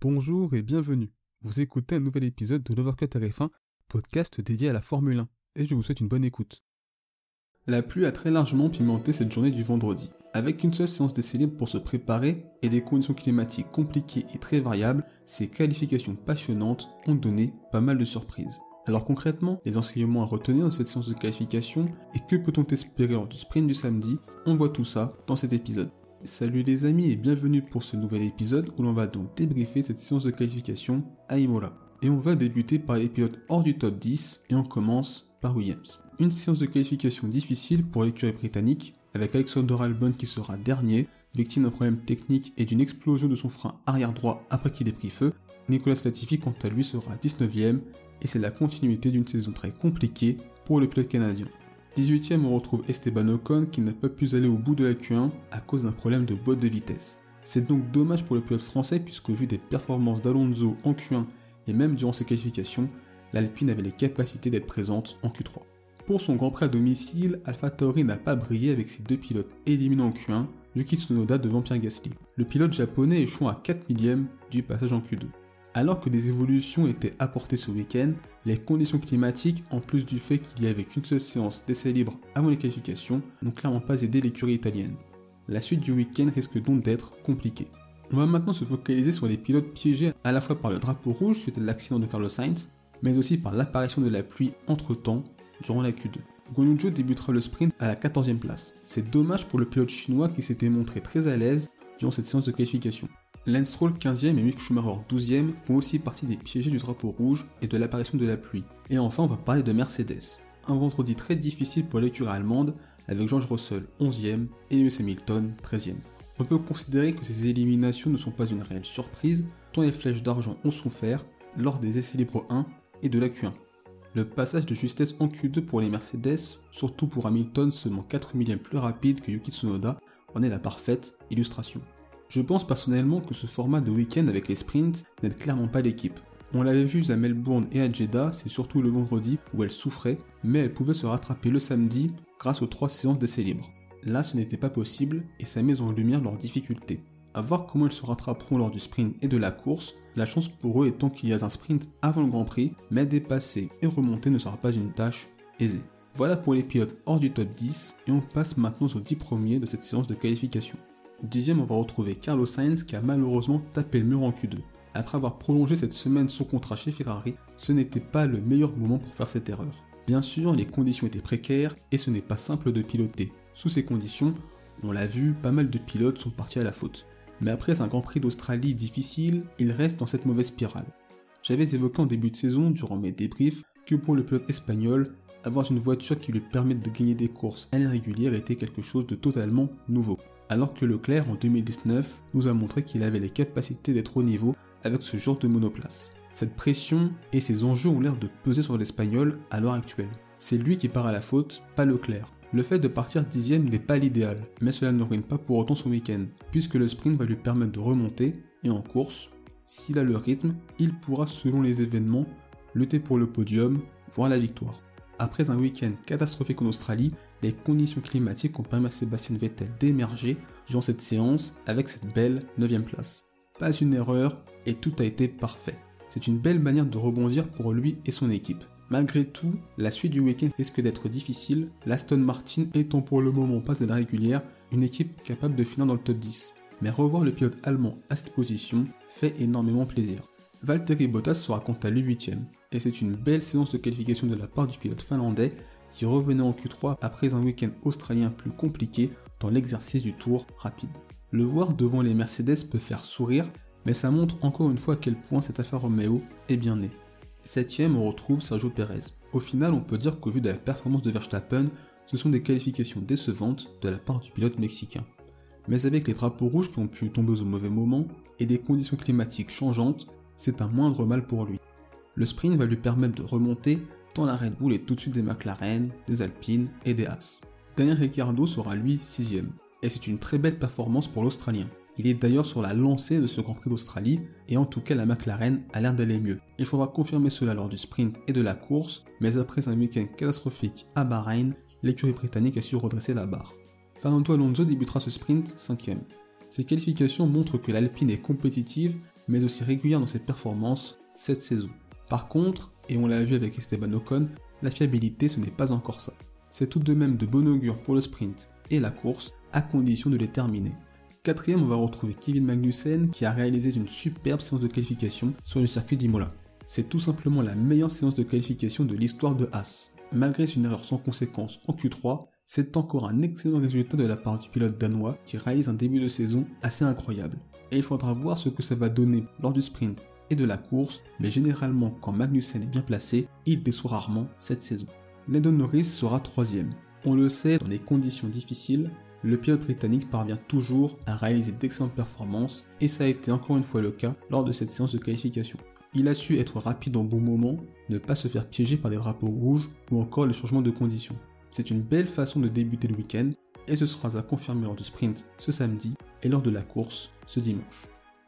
Bonjour et bienvenue. Vous écoutez un nouvel épisode de l'Overcut RF1, podcast dédié à la Formule 1, et je vous souhaite une bonne écoute. La pluie a très largement pimenté cette journée du vendredi. Avec une seule séance d'essai libre pour se préparer et des conditions climatiques compliquées et très variables, ces qualifications passionnantes ont donné pas mal de surprises. Alors concrètement, les enseignements à retenir dans cette séance de qualification et que peut-on espérer lors du sprint du samedi, on voit tout ça dans cet épisode. Salut les amis et bienvenue pour ce nouvel épisode où l'on va donc débriefer cette séance de qualification à Imola. Et on va débuter par les pilotes hors du top 10 et on commence par Williams. Une séance de qualification difficile pour l'écurie britannique avec Alexander Albon qui sera dernier, victime d'un problème technique et d'une explosion de son frein arrière droit après qu'il ait pris feu. Nicolas Latifi quant à lui sera 19ème et c'est la continuité d'une saison très compliquée pour le pilote canadien. 18ème, on retrouve Esteban Ocon qui n'a pas pu aller au bout de la Q1 à cause d'un problème de boîte de vitesse. C'est donc dommage pour le pilote français puisqu'au vu des performances d'Alonso en Q1 et même durant ses qualifications, l'Alpine avait les capacités d'être présente en Q3. Pour son Grand Prix à domicile, AlphaTauri n'a pas brillé avec ses deux pilotes éliminés en Q1, Yuki Tsunoda devant Pierre Gasly. Le pilote japonais échoue à 4 millièmes du passage en Q2. Alors que des évolutions étaient apportées ce week-end, les conditions climatiques, en plus du fait qu'il y avait qu'une seule séance d'essai libre avant les qualifications, n'ont clairement pas aidé l'écurie italienne. La suite du week-end risque donc d'être compliquée. On va maintenant se focaliser sur les pilotes piégés à la fois par le drapeau rouge suite à l'accident de Carlos Sainz, mais aussi par l'apparition de la pluie entre-temps durant la Q2. Guanyu débutera le sprint à la 14e place. C'est dommage pour le pilote chinois qui s'était montré très à l'aise durant cette séance de qualification. Lance Stroll 15e et Mick Schumacher 12e font aussi partie des piégés du drapeau rouge et de l'apparition de la pluie. Et enfin, on va parler de Mercedes. Un vendredi très difficile pour l'écurie allemande avec George Russell 11e et Lewis Hamilton 13e. On peut considérer que ces éliminations ne sont pas une réelle surprise, tant les flèches d'argent ont souffert lors des essais libres 1 et de la Q1. Le passage de justesse en Q2 pour les Mercedes, surtout pour Hamilton seulement 4 millièmes plus rapide que Yuki Tsunoda, en est la parfaite illustration. Je pense personnellement que ce format de week-end avec les sprints n'aide clairement pas l'équipe. On l'avait vu à Melbourne et à Jeddah, c'est surtout le vendredi où elle souffrait, mais elle pouvait se rattraper le samedi grâce aux trois séances d'essais libres. Là, ce n'était pas possible et ça met en lumière leurs difficultés. À voir comment ils se rattraperont lors du sprint et de la course, la chance pour eux étant qu'il y a un sprint avant le Grand Prix, mais dépasser et remonter ne sera pas une tâche aisée. Voilà pour les pilotes hors du top 10 et on passe maintenant aux 10 premiers de cette séance de qualification. Dixième, on va retrouver Carlos Sainz qui a malheureusement tapé le mur en Q2. Après avoir prolongé cette semaine son contrat chez Ferrari, ce n'était pas le meilleur moment pour faire cette erreur. Bien sûr, les conditions étaient précaires et ce n'est pas simple de piloter. Sous ces conditions, on l'a vu, pas mal de pilotes sont partis à la faute. Mais après un Grand Prix d'Australie difficile, il reste dans cette mauvaise spirale. J'avais évoqué en début de saison, durant mes débriefs, que pour le pilote espagnol, avoir une voiture qui lui permette de gagner des courses à régulière était quelque chose de totalement nouveau alors que Leclerc en 2019 nous a montré qu'il avait les capacités d'être au niveau avec ce genre de monoplace. Cette pression et ces enjeux ont l'air de peser sur l'Espagnol à l'heure actuelle. C'est lui qui part à la faute, pas Leclerc. Le fait de partir dixième n'est pas l'idéal, mais cela ne ruine pas pour autant son week-end, puisque le sprint va lui permettre de remonter, et en course, s'il a le rythme, il pourra selon les événements lutter pour le podium, voire la victoire. Après un week-end catastrophique en Australie, les conditions climatiques ont permis à Sébastien Vettel d'émerger durant cette séance avec cette belle 9ème place. Pas une erreur et tout a été parfait. C'est une belle manière de rebondir pour lui et son équipe. Malgré tout, la suite du week-end risque d'être difficile, l'Aston Martin étant pour le moment pas à régulière, une équipe capable de finir dans le top 10. Mais revoir le pilote allemand à cette position fait énormément plaisir. Valtteri Bottas sera quant à lui 8 et c'est une belle séance de qualification de la part du pilote finlandais qui revenait en Q3 après un week-end australien plus compliqué dans l'exercice du tour rapide. Le voir devant les Mercedes peut faire sourire, mais ça montre encore une fois à quel point cette affaire Romeo est bien née. Septième, on retrouve Sergio Perez. Au final, on peut dire qu'au vu de la performance de Verstappen, ce sont des qualifications décevantes de la part du pilote mexicain. Mais avec les drapeaux rouges qui ont pu tomber au mauvais moment et des conditions climatiques changeantes, c'est un moindre mal pour lui. Le sprint va lui permettre de remonter la Red Bull est tout de suite des McLaren, des Alpines et des Haas. Daniel Ricciardo sera lui 6 et c'est une très belle performance pour l'Australien. Il est d'ailleurs sur la lancée de ce Grand Prix d'Australie, et en tout cas la McLaren a l'air d'aller mieux. Il faudra confirmer cela lors du sprint et de la course, mais après un week-end catastrophique à Bahreïn, l'écurie britannique a su redresser la barre. Fernando Alonso débutera ce sprint 5ème. Ses qualifications montrent que l'Alpine est compétitive, mais aussi régulière dans ses performances cette saison. Par contre, et on l'a vu avec Esteban Ocon, la fiabilité ce n'est pas encore ça. C'est tout de même de bon augure pour le sprint et la course, à condition de les terminer. Quatrième, on va retrouver Kevin Magnussen qui a réalisé une superbe séance de qualification sur le circuit d'Imola. C'est tout simplement la meilleure séance de qualification de l'histoire de Haas. Malgré une erreur sans conséquence en Q3, c'est encore un excellent résultat de la part du pilote danois qui réalise un début de saison assez incroyable. Et il faudra voir ce que ça va donner lors du sprint et de la course, mais généralement quand Magnussen est bien placé, il déçoit rarement cette saison. Landon Norris sera troisième. On le sait, dans les conditions difficiles, le pilote britannique parvient toujours à réaliser d'excellentes performances et ça a été encore une fois le cas lors de cette séance de qualification. Il a su être rapide au bon moment, ne pas se faire piéger par des drapeaux rouges ou encore les changements de conditions. C'est une belle façon de débuter le week-end et ce sera à confirmer lors du sprint ce samedi et lors de la course ce dimanche.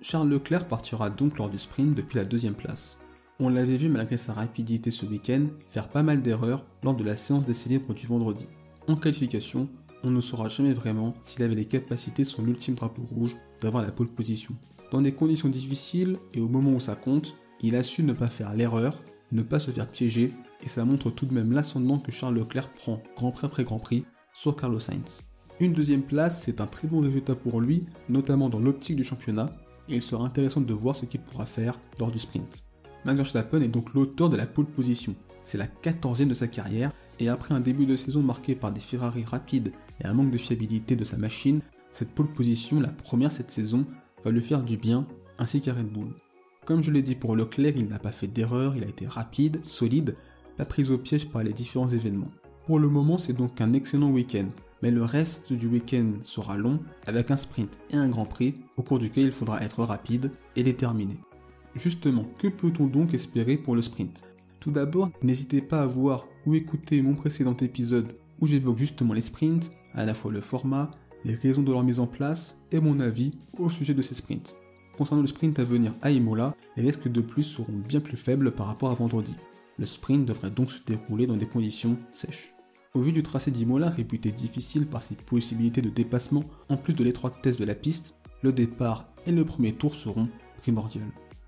Charles Leclerc partira donc lors du sprint depuis la deuxième place. On l'avait vu malgré sa rapidité ce week-end faire pas mal d'erreurs lors de la séance d'essai libre du vendredi. En qualification, on ne saura jamais vraiment s'il avait les capacités sur l'ultime drapeau rouge d'avoir la pole position. Dans des conditions difficiles et au moment où ça compte, il a su ne pas faire l'erreur, ne pas se faire piéger et ça montre tout de même l'ascendant que Charles Leclerc prend Grand Prix après Grand Prix sur Carlos Sainz. Une deuxième place, c'est un très bon résultat pour lui, notamment dans l'optique du championnat, et il sera intéressant de voir ce qu'il pourra faire lors du sprint. Max Verstappen est donc l'auteur de la pole position. C'est la 14e de sa carrière, et après un début de saison marqué par des Ferrari rapides et un manque de fiabilité de sa machine, cette pole position, la première cette saison, va lui faire du bien, ainsi qu'à Red Bull. Comme je l'ai dit pour Leclerc, il n'a pas fait d'erreur, il a été rapide, solide, pas pris au piège par les différents événements. Pour le moment, c'est donc un excellent week-end, mais le reste du week-end sera long, avec un sprint et un grand prix, au cours duquel il faudra être rapide et les terminer. Justement, que peut-on donc espérer pour le sprint? Tout d'abord, n'hésitez pas à voir ou écouter mon précédent épisode où j'évoque justement les sprints, à la fois le format, les raisons de leur mise en place et mon avis au sujet de ces sprints. Concernant le sprint à venir à Imola, les risques de plus seront bien plus faibles par rapport à vendredi. Le sprint devrait donc se dérouler dans des conditions sèches. Au vu du tracé d'Imola réputé difficile par ses possibilités de dépassement en plus de l'étroitesse de la piste, le départ et le premier tour seront primordiaux.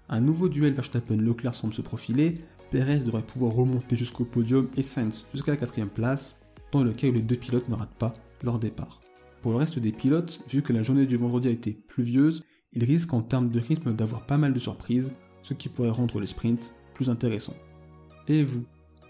Un nouveau duel Verstappen-Leclerc semble se profiler, Perez devrait pouvoir remonter jusqu'au podium et Sainz jusqu'à la quatrième place, dans le cas où les deux pilotes ne ratent pas leur départ. Pour le reste des pilotes, vu que la journée du vendredi a été pluvieuse, ils risquent en termes de rythme d'avoir pas mal de surprises, ce qui pourrait rendre le sprint plus intéressant. Et vous,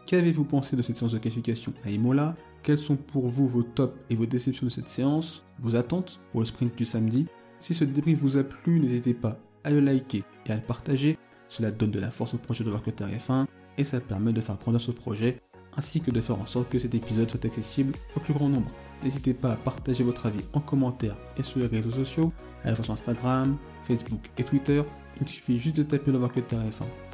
qu'avez-vous pensé de cette séance de qualification à Imola? Quels sont pour vous vos tops et vos déceptions de cette séance? Vos attentes pour le sprint du samedi? Si ce débrief vous a plu, n'hésitez pas à le liker et à le partager. Cela donne de la force au projet de Workout F1 et ça permet de faire grandir ce projet ainsi que de faire en sorte que cet épisode soit accessible au plus grand nombre. N'hésitez pas à partager votre avis en commentaire et sur les réseaux sociaux, à la fois sur Instagram, Facebook et Twitter. Il suffit juste de taper le Workout F1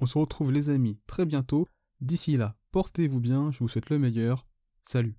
on se retrouve les amis très bientôt. D'ici là, portez-vous bien, je vous souhaite le meilleur. Salut